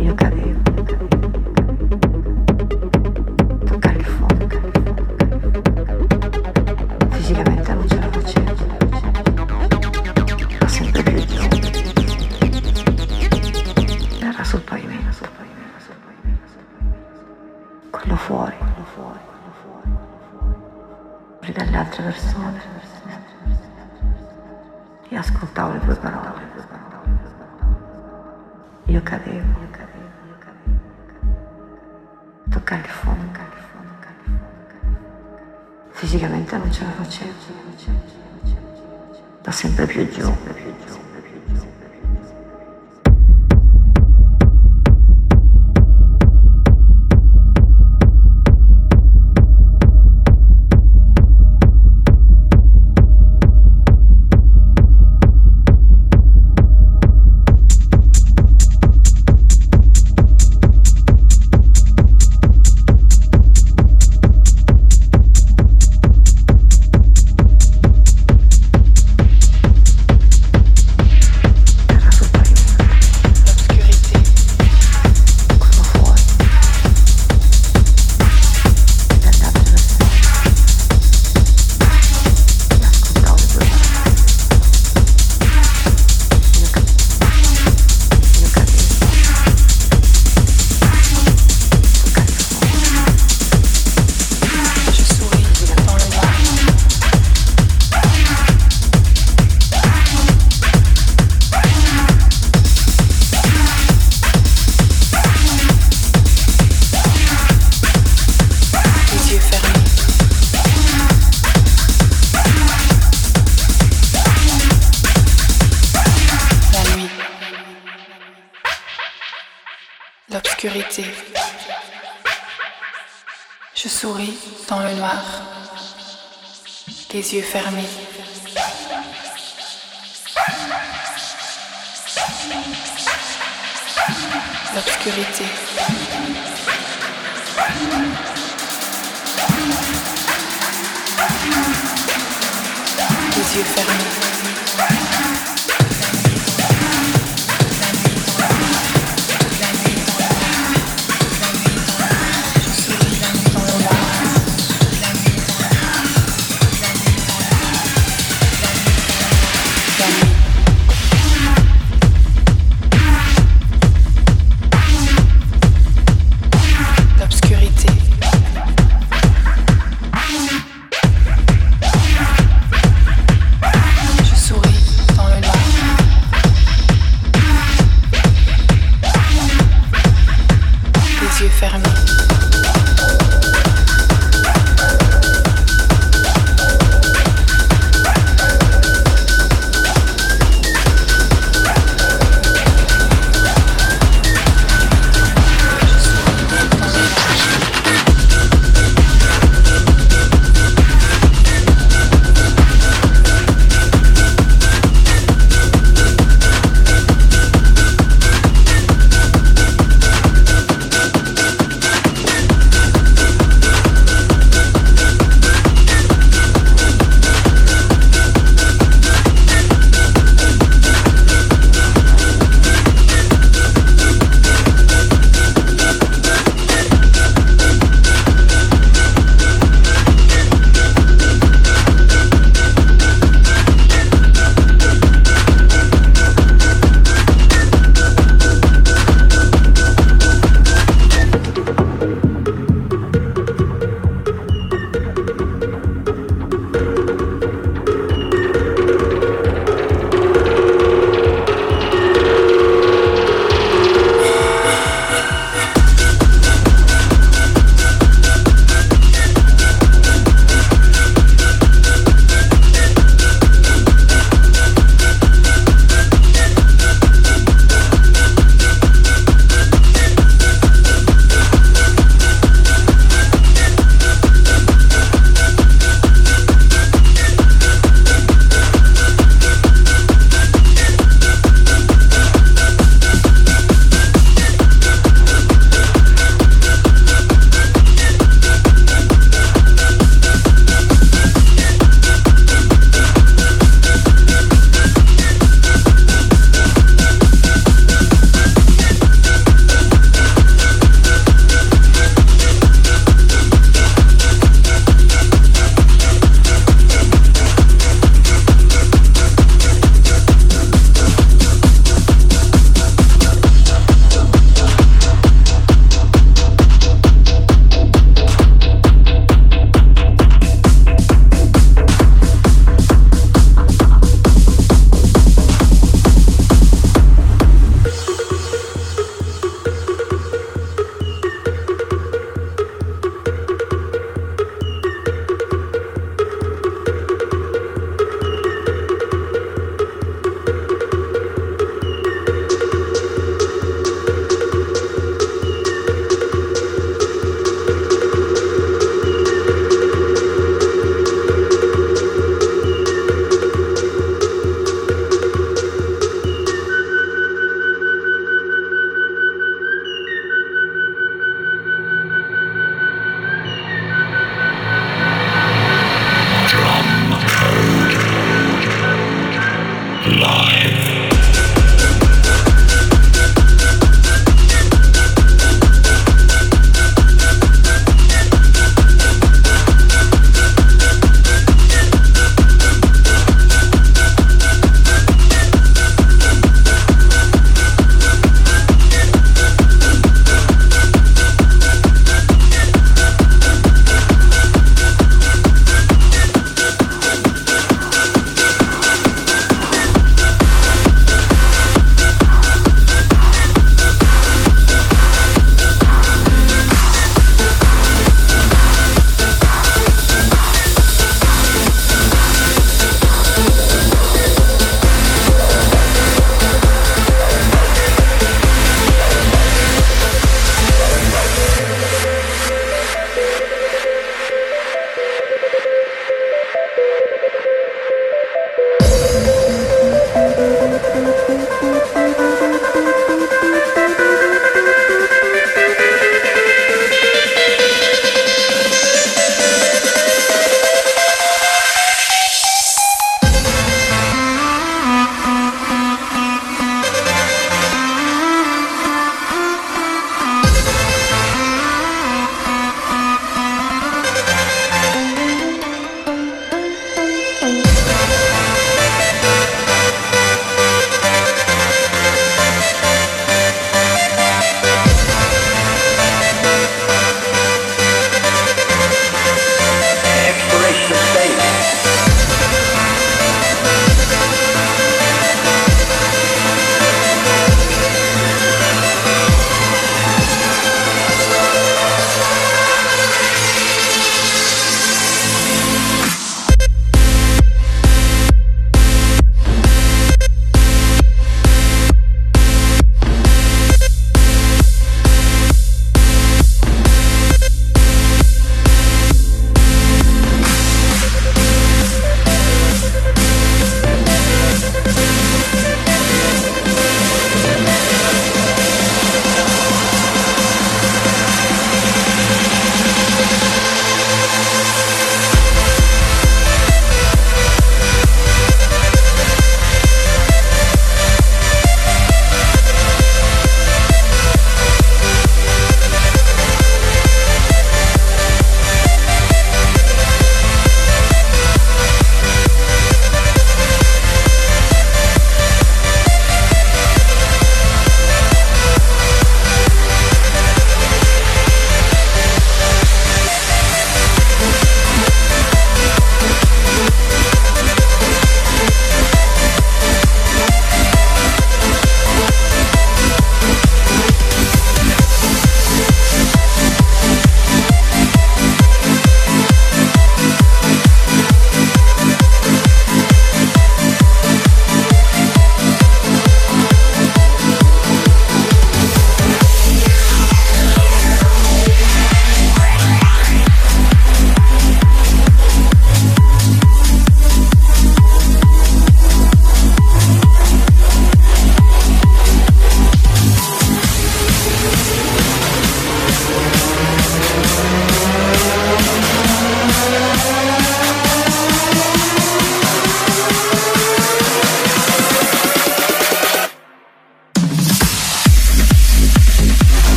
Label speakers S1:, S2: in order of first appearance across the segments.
S1: Eu cabe.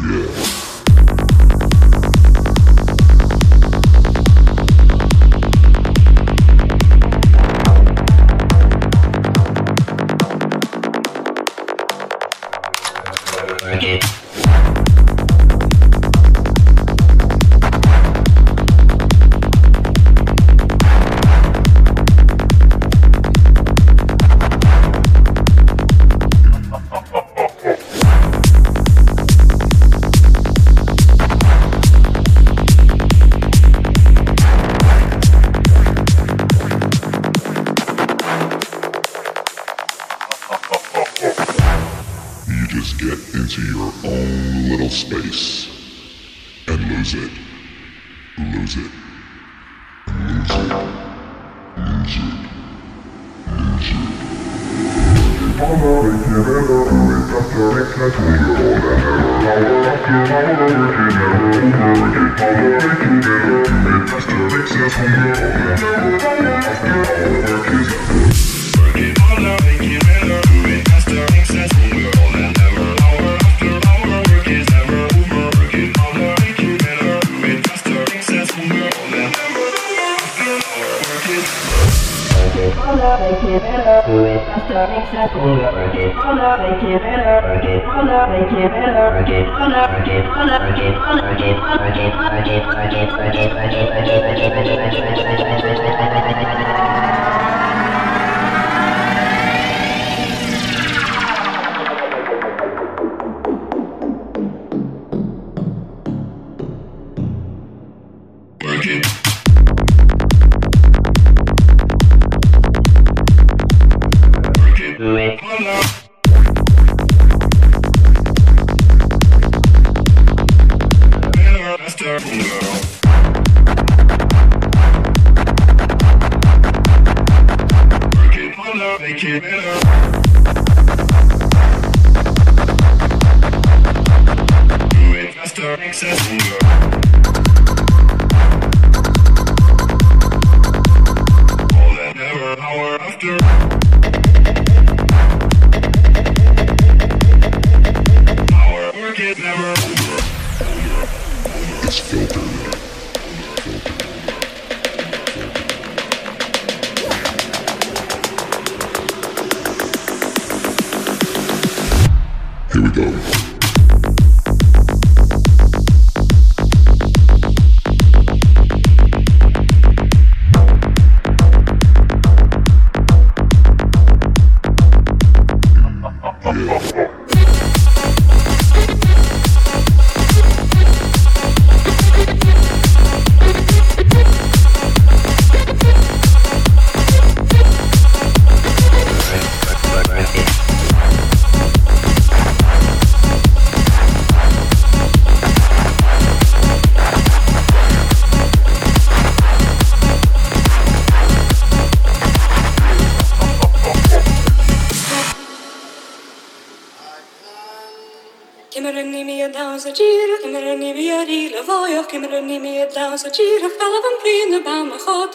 S2: Yeah. Freedom.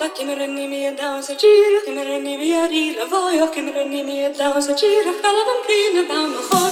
S3: voglio che mi rendi mia danza gira che mi rendi mia rila voglio che mi rendi mia danza gira che la bambina bamba